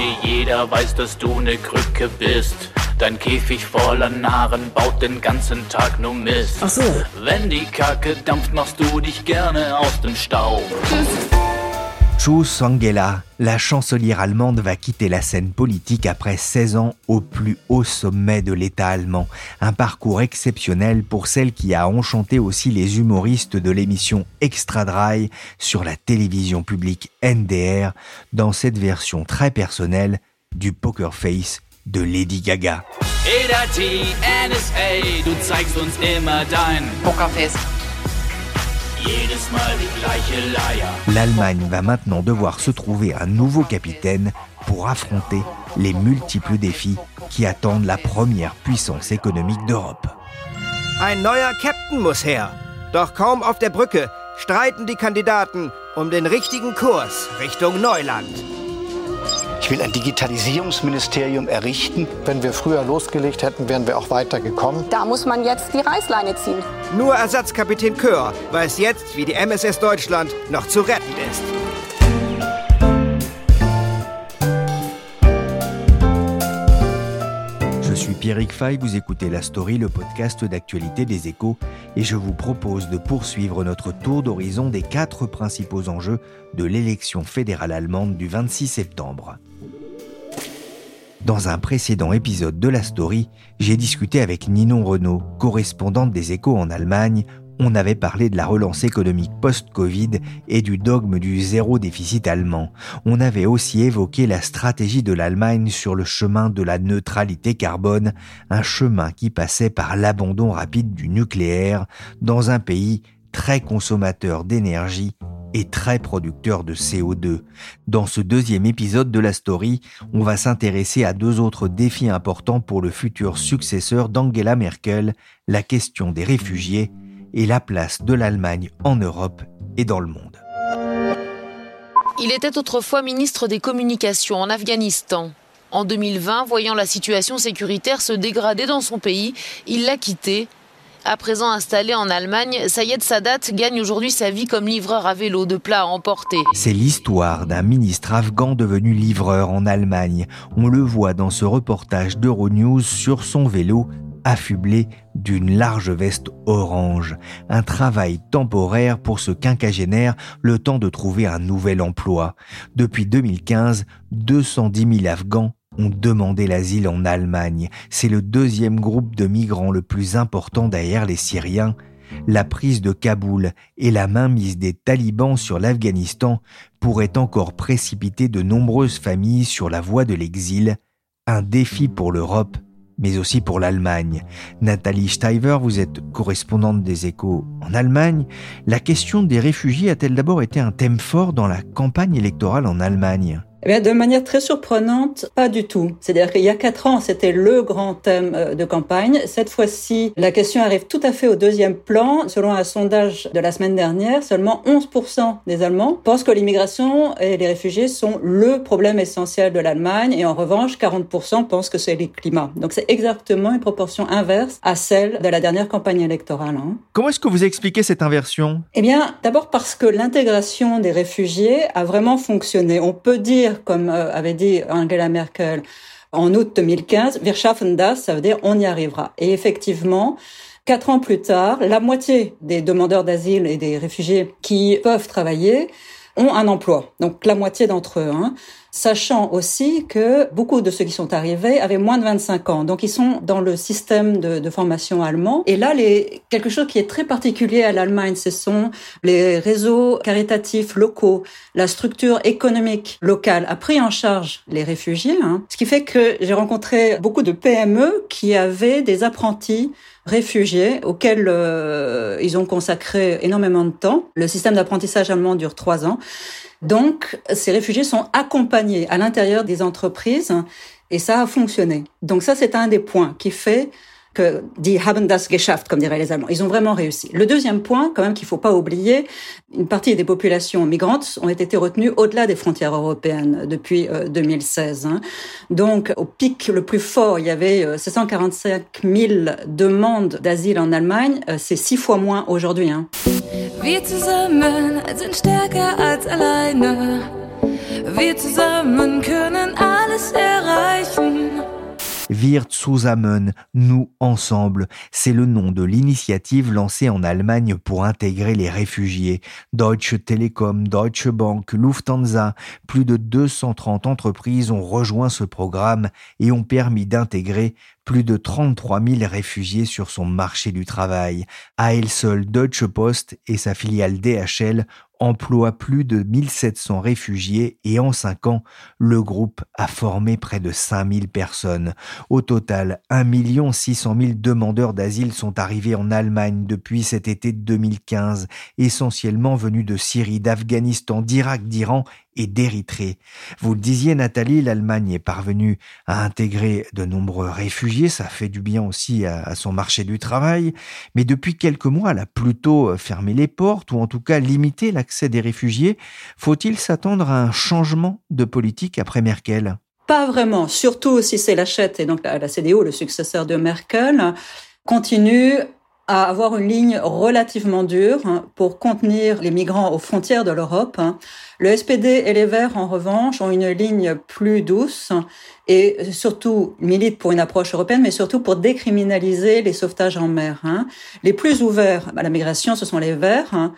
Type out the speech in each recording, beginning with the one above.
Angie, jeder weiß, dass du eine Krücke bist. Dein Käfig voller Narren baut den ganzen Tag nur Mist. Ach so. Wenn die Kacke dampft, machst du dich gerne aus dem Staub. Tschüss. Chu Sangela, la chancelière allemande, va quitter la scène politique après 16 ans au plus haut sommet de l'État allemand. Un parcours exceptionnel pour celle qui a enchanté aussi les humoristes de l'émission Extra Dry sur la télévision publique NDR dans cette version très personnelle du Poker Face de Lady Gaga. Pokerface. L'Allemagne va maintenant devoir se trouver un nouveau capitaine pour affronter les multiples défis qui attendent la première puissance économique d'Europe. Ein neuer Captain muss her. Doch kaum auf der Brücke streiten die Kandidaten um den richtigen Kurs Richtung Neuland. Ich will ein Digitalisierungsministerium errichten. Wenn wir früher losgelegt hätten, wären wir auch weitergekommen. Da muss man jetzt die Reißleine ziehen. Nur Ersatzkapitän Kör weiß jetzt, wie die MSS Deutschland noch zu retten ist. Pierrick Fay, vous écoutez La Story, le podcast d'actualité des échos, et je vous propose de poursuivre notre tour d'horizon des quatre principaux enjeux de l'élection fédérale allemande du 26 septembre. Dans un précédent épisode de la story, j'ai discuté avec Ninon Renault, correspondante des échos en Allemagne. On avait parlé de la relance économique post-Covid et du dogme du zéro déficit allemand. On avait aussi évoqué la stratégie de l'Allemagne sur le chemin de la neutralité carbone, un chemin qui passait par l'abandon rapide du nucléaire dans un pays très consommateur d'énergie et très producteur de CO2. Dans ce deuxième épisode de la story, on va s'intéresser à deux autres défis importants pour le futur successeur d'Angela Merkel, la question des réfugiés et la place de l'Allemagne en Europe et dans le monde. Il était autrefois ministre des Communications en Afghanistan. En 2020, voyant la situation sécuritaire se dégrader dans son pays, il l'a quitté à présent installé en Allemagne, Sayed Sadat gagne aujourd'hui sa vie comme livreur à vélo de plats à emporter. C'est l'histoire d'un ministre afghan devenu livreur en Allemagne. On le voit dans ce reportage d'Euronews sur son vélo affublé d'une large veste orange. Un travail temporaire pour ce quinquagénaire, le temps de trouver un nouvel emploi. Depuis 2015, 210 000 Afghans ont demandé l'asile en Allemagne. C'est le deuxième groupe de migrants le plus important derrière les Syriens. La prise de Kaboul et la mainmise des talibans sur l'Afghanistan pourraient encore précipiter de nombreuses familles sur la voie de l'exil, un défi pour l'Europe, mais aussi pour l'Allemagne. Nathalie Steiver, vous êtes correspondante des échos en Allemagne. La question des réfugiés a-t-elle d'abord été un thème fort dans la campagne électorale en Allemagne? Eh bien, de manière très surprenante, pas du tout. C'est-à-dire qu'il y a quatre ans, c'était le grand thème euh, de campagne. Cette fois-ci, la question arrive tout à fait au deuxième plan. Selon un sondage de la semaine dernière, seulement 11% des Allemands pensent que l'immigration et les réfugiés sont le problème essentiel de l'Allemagne. Et en revanche, 40% pensent que c'est le climat. Donc c'est exactement une proportion inverse à celle de la dernière campagne électorale. Hein. Comment est-ce que vous expliquez cette inversion? Eh bien, d'abord parce que l'intégration des réfugiés a vraiment fonctionné. On peut dire comme euh, avait dit Angela Merkel en août 2015, Wir schaffen das, ça veut dire on y arrivera. Et effectivement, quatre ans plus tard, la moitié des demandeurs d'asile et des réfugiés qui peuvent travailler ont un emploi. Donc la moitié d'entre eux. Hein. Sachant aussi que beaucoup de ceux qui sont arrivés avaient moins de 25 ans. Donc ils sont dans le système de, formation allemand. Et là, les, quelque chose qui est très particulier à l'Allemagne, ce sont les réseaux caritatifs locaux, la structure économique locale a pris en charge les réfugiés. Hein. Ce qui fait que j'ai rencontré beaucoup de PME qui avaient des apprentis réfugiés auxquels euh, ils ont consacré énormément de temps. Le système d'apprentissage allemand dure trois ans. Donc, ces réfugiés sont accompagnés à l'intérieur des entreprises et ça a fonctionné. Donc ça, c'est un des points qui fait que die haben das geschafft, comme diraient les Allemands. Ils ont vraiment réussi. Le deuxième point, quand même, qu'il faut pas oublier, une partie des populations migrantes ont été retenues au-delà des frontières européennes depuis 2016. Euh, hein. Donc, au pic le plus fort, il y avait 745 euh, 000 demandes d'asile en Allemagne. Euh, c'est six fois moins aujourd'hui. Hein. Wir zusammen sind stärker als alleine. Wir zusammen können alles erreichen. Wir zusammen, nous ensemble, c'est le nom de l'initiative lancée en Allemagne pour intégrer les réfugiés. Deutsche Telekom, Deutsche Bank, Lufthansa, plus de 230 entreprises ont rejoint ce programme et ont permis d'intégrer plus de 33 000 réfugiés sur son marché du travail. À elle seule, Deutsche Post et sa filiale DHL emploie plus de 1700 réfugiés et en cinq ans, le groupe a formé près de 5000 personnes. Au total, 1 600 000 demandeurs d'asile sont arrivés en Allemagne depuis cet été 2015, essentiellement venus de Syrie, d'Afghanistan, d'Irak, d'Iran et d'Érythrée. Vous le disiez Nathalie, l'Allemagne est parvenue à intégrer de nombreux réfugiés, ça fait du bien aussi à, son marché du travail, mais depuis quelques mois, elle a plutôt fermé les portes ou en tout cas limité l'accès des réfugiés. Faut-il s'attendre à un changement de politique après Merkel? Pas vraiment, surtout si c'est la et donc la, la CDU, le successeur de Merkel, continue à avoir une ligne relativement dure hein, pour contenir les migrants aux frontières de l'Europe. Hein. Le SPD et les Verts, en revanche, ont une ligne plus douce et surtout militent pour une approche européenne, mais surtout pour décriminaliser les sauvetages en mer. Hein. Les plus ouverts à la migration, ce sont les Verts.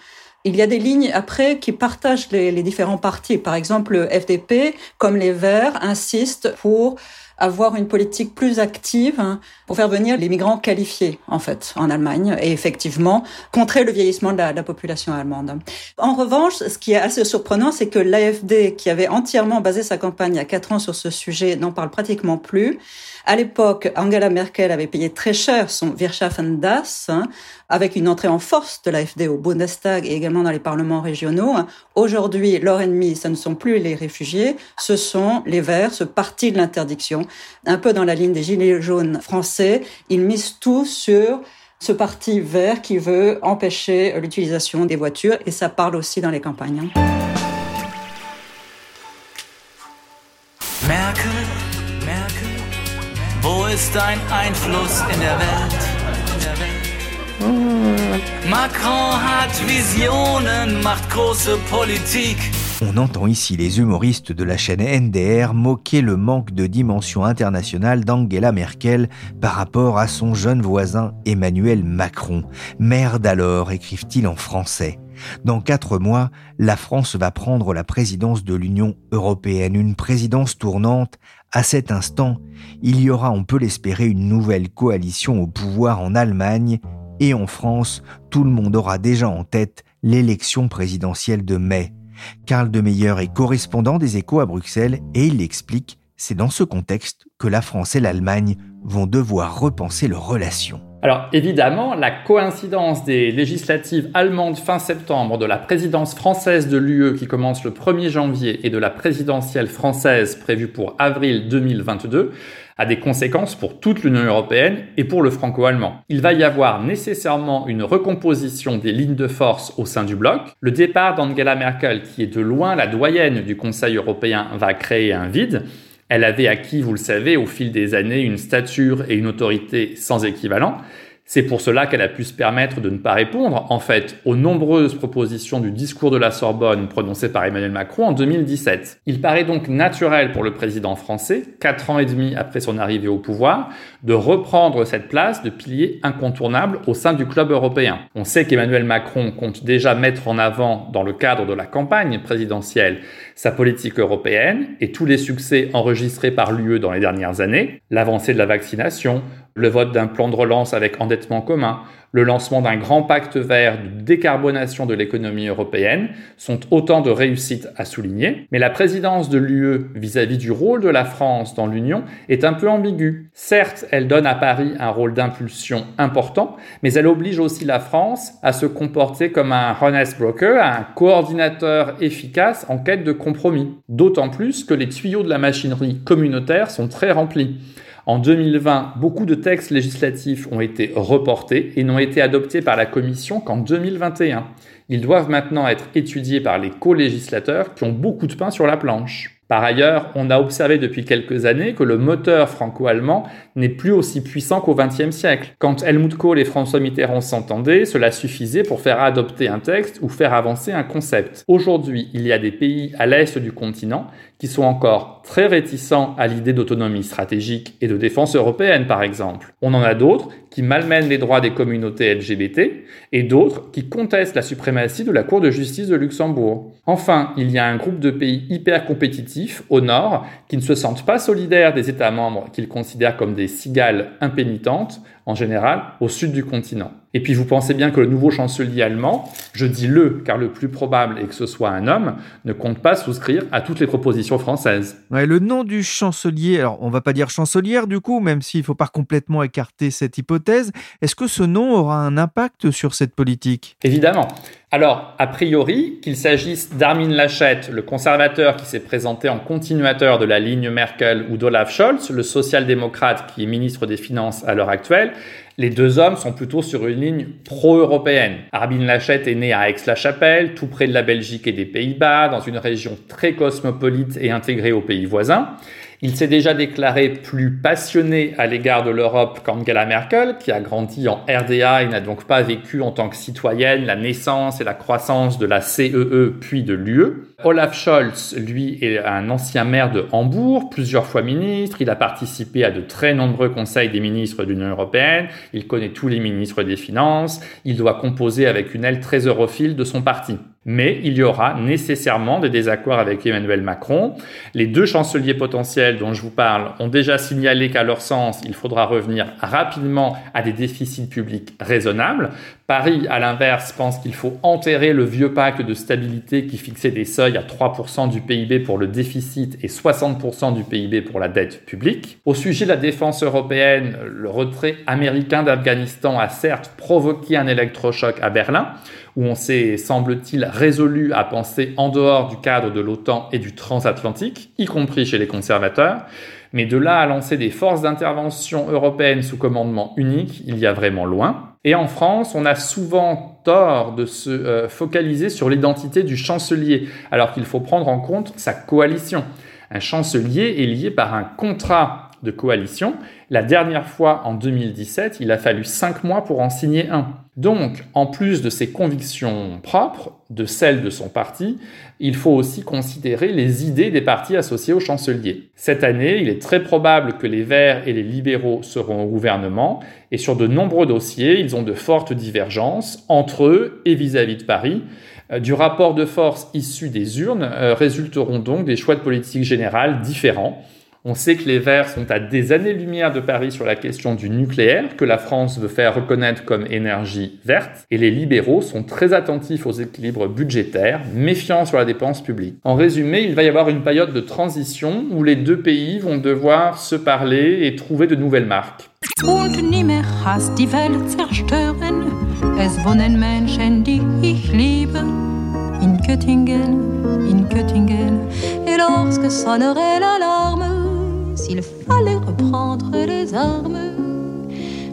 Il y a des lignes après qui partagent les, les différents partis. Par exemple, le FDP, comme les Verts, insistent pour avoir une politique plus active hein, pour faire venir les migrants qualifiés, en fait, en Allemagne, et effectivement, contrer le vieillissement de la, de la population allemande. En revanche, ce qui est assez surprenant, c'est que l'AFD, qui avait entièrement basé sa campagne il y a quatre ans sur ce sujet, n'en parle pratiquement plus. À l'époque, Angela Merkel avait payé très cher son Wirtschaften das, hein, avec une entrée en force de l'AFD au Bundestag et également dans les parlements régionaux. Aujourd'hui, leur ennemi, ce ne sont plus les réfugiés, ce sont les Verts, ce parti de l'interdiction. Un peu dans la ligne des Gilets jaunes français, ils misent tout sur ce parti vert qui veut empêcher l'utilisation des voitures et ça parle aussi dans les campagnes. Ist dein Einfluss in der Welt? Macron hat Visionen, macht große Politik. On entend ici les humoristes de la chaîne NDR moquer le manque de dimension internationale d'Angela Merkel par rapport à son jeune voisin Emmanuel Macron. Merde alors, écrivent-ils en français. Dans quatre mois, la France va prendre la présidence de l'Union européenne, une présidence tournante. À cet instant, il y aura, on peut l'espérer, une nouvelle coalition au pouvoir en Allemagne et en France, tout le monde aura déjà en tête l'élection présidentielle de mai. Karl de Meyer est correspondant des échos à Bruxelles et il explique, c'est dans ce contexte que la France et l'Allemagne vont devoir repenser leurs relations. Alors évidemment, la coïncidence des législatives allemandes fin septembre, de la présidence française de l'UE qui commence le 1er janvier et de la présidentielle française prévue pour avril 2022 a des conséquences pour toute l'Union européenne et pour le franco-allemand. Il va y avoir nécessairement une recomposition des lignes de force au sein du bloc. Le départ d'Angela Merkel, qui est de loin la doyenne du Conseil européen, va créer un vide. Elle avait acquis, vous le savez, au fil des années une stature et une autorité sans équivalent. C'est pour cela qu'elle a pu se permettre de ne pas répondre, en fait, aux nombreuses propositions du discours de la Sorbonne prononcé par Emmanuel Macron en 2017. Il paraît donc naturel pour le président français, quatre ans et demi après son arrivée au pouvoir, de reprendre cette place de pilier incontournable au sein du club européen. On sait qu'Emmanuel Macron compte déjà mettre en avant, dans le cadre de la campagne présidentielle, sa politique européenne et tous les succès enregistrés par l'UE dans les dernières années, l'avancée de la vaccination, le vote d'un plan de relance avec endettement commun, le lancement d'un grand pacte vert de décarbonation de l'économie européenne sont autant de réussites à souligner, mais la présidence de l'UE vis-à-vis du rôle de la France dans l'Union est un peu ambiguë. Certes, elle donne à Paris un rôle d'impulsion important, mais elle oblige aussi la France à se comporter comme un honest broker, un coordinateur efficace en quête de compromis. D'autant plus que les tuyaux de la machinerie communautaire sont très remplis. En 2020, beaucoup de textes législatifs ont été reportés et n'ont été adoptés par la Commission qu'en 2021. Ils doivent maintenant être étudiés par les co-législateurs qui ont beaucoup de pain sur la planche. Par ailleurs, on a observé depuis quelques années que le moteur franco-allemand n'est plus aussi puissant qu'au XXe siècle. Quand Helmut Kohl et François Mitterrand s'entendaient, cela suffisait pour faire adopter un texte ou faire avancer un concept. Aujourd'hui, il y a des pays à l'est du continent qui sont encore très réticents à l'idée d'autonomie stratégique et de défense européenne, par exemple. On en a d'autres qui malmènent les droits des communautés LGBT et d'autres qui contestent la suprématie de la Cour de justice de Luxembourg. Enfin, il y a un groupe de pays hyper compétitifs au nord qui ne se sentent pas solidaires des États membres qu'ils considèrent comme des cigales impénitentes, en général, au sud du continent. Et puis vous pensez bien que le nouveau chancelier allemand, je dis le car le plus probable est que ce soit un homme, ne compte pas souscrire à toutes les propositions françaises. Ouais, le nom du chancelier, alors on va pas dire chancelière du coup, même s'il faut pas complètement écarter cette hypothèse, est-ce que ce nom aura un impact sur cette politique? Évidemment. Alors, a priori, qu'il s'agisse d'Armin Laschet, le conservateur qui s'est présenté en continuateur de la ligne Merkel, ou d'Olaf Scholz, le social-démocrate qui est ministre des Finances à l'heure actuelle, les deux hommes sont plutôt sur une ligne pro-européenne. Armin Laschet est né à Aix-la-Chapelle, tout près de la Belgique et des Pays-Bas, dans une région très cosmopolite et intégrée aux pays voisins. Il s'est déjà déclaré plus passionné à l'égard de l'Europe qu'Angela Merkel, qui a grandi en RDA et n'a donc pas vécu en tant que citoyenne la naissance et la croissance de la CEE e puis de l'UE. Olaf Scholz, lui, est un ancien maire de Hambourg, plusieurs fois ministre. Il a participé à de très nombreux conseils des ministres de l'Union européenne. Il connaît tous les ministres des Finances. Il doit composer avec une aile très europhile de son parti. Mais il y aura nécessairement des désaccords avec Emmanuel Macron. Les deux chanceliers potentiels dont je vous parle ont déjà signalé qu'à leur sens, il faudra revenir rapidement à des déficits publics raisonnables. Paris, à l'inverse, pense qu'il faut enterrer le vieux pacte de stabilité qui fixait des seuils à 3% du PIB pour le déficit et 60% du PIB pour la dette publique. Au sujet de la défense européenne, le retrait américain d'Afghanistan a certes provoqué un électrochoc à Berlin, où on s'est, semble-t-il, résolu à penser en dehors du cadre de l'OTAN et du transatlantique, y compris chez les conservateurs. Mais de là à lancer des forces d'intervention européennes sous commandement unique, il y a vraiment loin. Et en France, on a souvent tort de se euh, focaliser sur l'identité du chancelier, alors qu'il faut prendre en compte sa coalition. Un chancelier est lié par un contrat de coalition. La dernière fois, en 2017, il a fallu cinq mois pour en signer un. Donc, en plus de ses convictions propres, de celles de son parti, il faut aussi considérer les idées des partis associés au chancelier. Cette année, il est très probable que les Verts et les libéraux seront au gouvernement, et sur de nombreux dossiers, ils ont de fortes divergences entre eux et vis-à-vis de Paris. Euh, du rapport de force issu des urnes euh, résulteront donc des choix de politique générale différents. On sait que les Verts sont à des années-lumière de Paris sur la question du nucléaire, que la France veut faire reconnaître comme énergie verte, et les libéraux sont très attentifs aux équilibres budgétaires, méfiants sur la dépense publique. En résumé, il va y avoir une période de transition où les deux pays vont devoir se parler et trouver de nouvelles marques. S'il fallait reprendre les armes,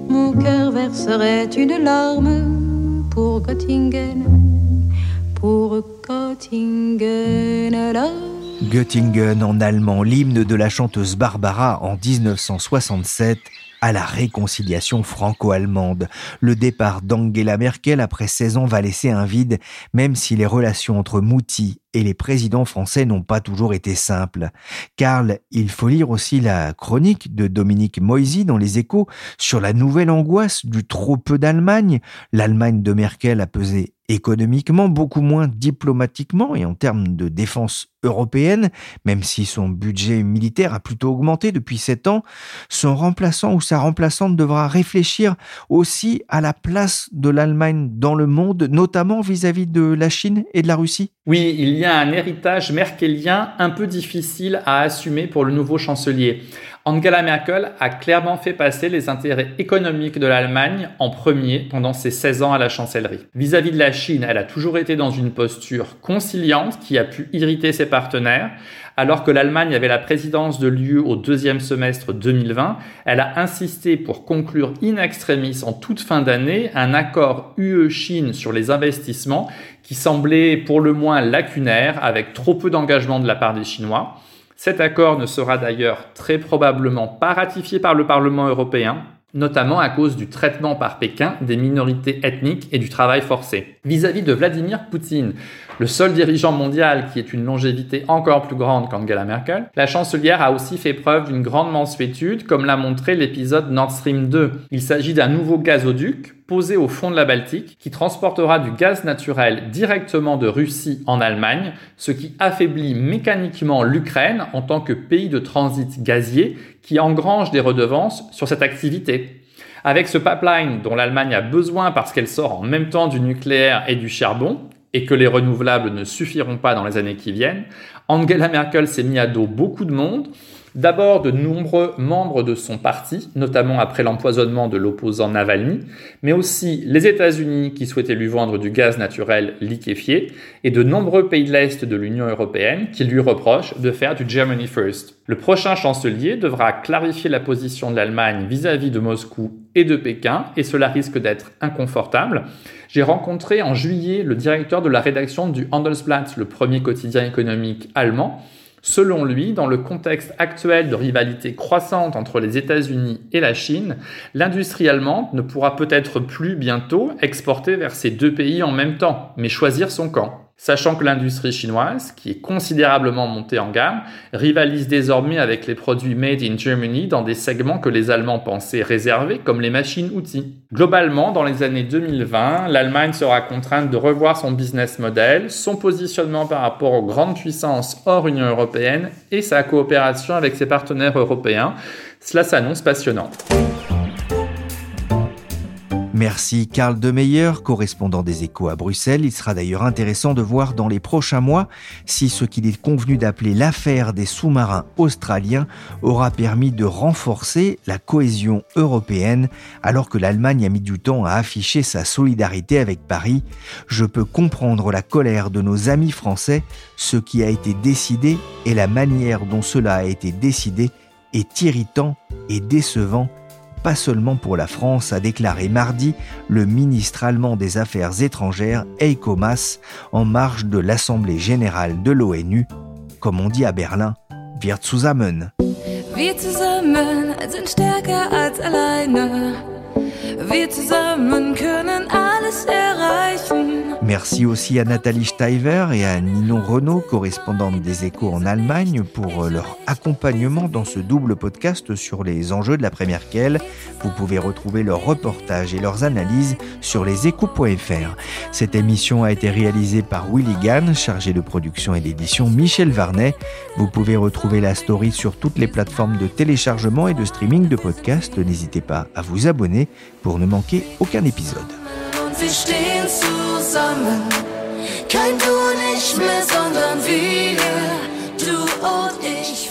mon cœur verserait une larme pour Göttingen, pour Göttingen. Göttingen en allemand, l'hymne de la chanteuse Barbara en 1967 à la réconciliation franco-allemande. Le départ d'Angela Merkel après 16 ans va laisser un vide, même si les relations entre Mouti et les présidents français n'ont pas toujours été simples. Karl, il faut lire aussi la chronique de Dominique Moisy dans les échos sur la nouvelle angoisse du trop peu d'Allemagne. L'Allemagne de Merkel a pesé économiquement, beaucoup moins diplomatiquement et en termes de défense européenne, même si son budget militaire a plutôt augmenté depuis sept ans, son remplaçant ou sa remplaçante devra réfléchir aussi à la place de l'Allemagne dans le monde, notamment vis-à-vis de la Chine et de la Russie Oui, il y a un héritage merkelien un peu difficile à assumer pour le nouveau chancelier. Angela Merkel a clairement fait passer les intérêts économiques de l'Allemagne en premier pendant ses 16 ans à la chancellerie. Vis-à-vis de la Chine, elle a toujours été dans une posture conciliante qui a pu irriter ses partenaires. Alors que l'Allemagne avait la présidence de l'UE au deuxième semestre 2020, elle a insisté pour conclure in extremis en toute fin d'année un accord UE-Chine sur les investissements qui semblait pour le moins lacunaire avec trop peu d'engagement de la part des Chinois. Cet accord ne sera d'ailleurs très probablement pas ratifié par le Parlement européen, notamment à cause du traitement par Pékin des minorités ethniques et du travail forcé. Vis-à-vis de Vladimir Poutine, le seul dirigeant mondial qui ait une longévité encore plus grande qu'Angela Merkel, la chancelière a aussi fait preuve d'une grande mansuétude, comme l'a montré l'épisode Nord Stream 2. Il s'agit d'un nouveau gazoduc posé au fond de la Baltique qui transportera du gaz naturel directement de Russie en Allemagne, ce qui affaiblit mécaniquement l'Ukraine en tant que pays de transit gazier qui engrange des redevances sur cette activité. Avec ce pipeline dont l'Allemagne a besoin parce qu'elle sort en même temps du nucléaire et du charbon, et que les renouvelables ne suffiront pas dans les années qui viennent, Angela Merkel s'est mis à dos beaucoup de monde, D'abord de nombreux membres de son parti, notamment après l'empoisonnement de l'opposant Navalny, mais aussi les États-Unis qui souhaitaient lui vendre du gaz naturel liquéfié, et de nombreux pays de l'Est de l'Union européenne qui lui reprochent de faire du Germany First. Le prochain chancelier devra clarifier la position de l'Allemagne vis-à-vis de Moscou et de Pékin, et cela risque d'être inconfortable. J'ai rencontré en juillet le directeur de la rédaction du Handelsblatt, le premier quotidien économique allemand, Selon lui, dans le contexte actuel de rivalité croissante entre les États-Unis et la Chine, l'industrie allemande ne pourra peut-être plus bientôt exporter vers ces deux pays en même temps, mais choisir son camp sachant que l'industrie chinoise, qui est considérablement montée en gamme, rivalise désormais avec les produits made in Germany dans des segments que les Allemands pensaient réservés, comme les machines-outils. Globalement, dans les années 2020, l'Allemagne sera contrainte de revoir son business model, son positionnement par rapport aux grandes puissances hors Union européenne et sa coopération avec ses partenaires européens. Cela s'annonce passionnant. Merci Karl Demeyer, correspondant des échos à Bruxelles. Il sera d'ailleurs intéressant de voir dans les prochains mois si ce qu'il est convenu d'appeler l'affaire des sous-marins australiens aura permis de renforcer la cohésion européenne alors que l'Allemagne a mis du temps à afficher sa solidarité avec Paris. Je peux comprendre la colère de nos amis français. Ce qui a été décidé et la manière dont cela a été décidé est irritant et décevant pas seulement pour la France, a déclaré mardi le ministre allemand des Affaires étrangères Heiko Maas en marge de l'Assemblée générale de l'ONU, comme on dit à Berlin, Wir zusammen. Wir zusammen sind stärker als alleine. Wir zusammen können alles erreichen. Merci aussi à Nathalie Steiver et à Ninon Renault, correspondante des échos en Allemagne, pour leur accompagnement dans ce double podcast sur les enjeux de la première quelle. Vous pouvez retrouver leurs reportages et leurs analyses sur leséchos.fr. Cette émission a été réalisée par Willy Gann, chargé de production et d'édition Michel Varnet. Vous pouvez retrouver la story sur toutes les plateformes de téléchargement et de streaming de podcasts. N'hésitez pas à vous abonner pour ne manquer aucun épisode. wir stehen zusammen. Kein du nicht mehr, sondern wir, du und ich.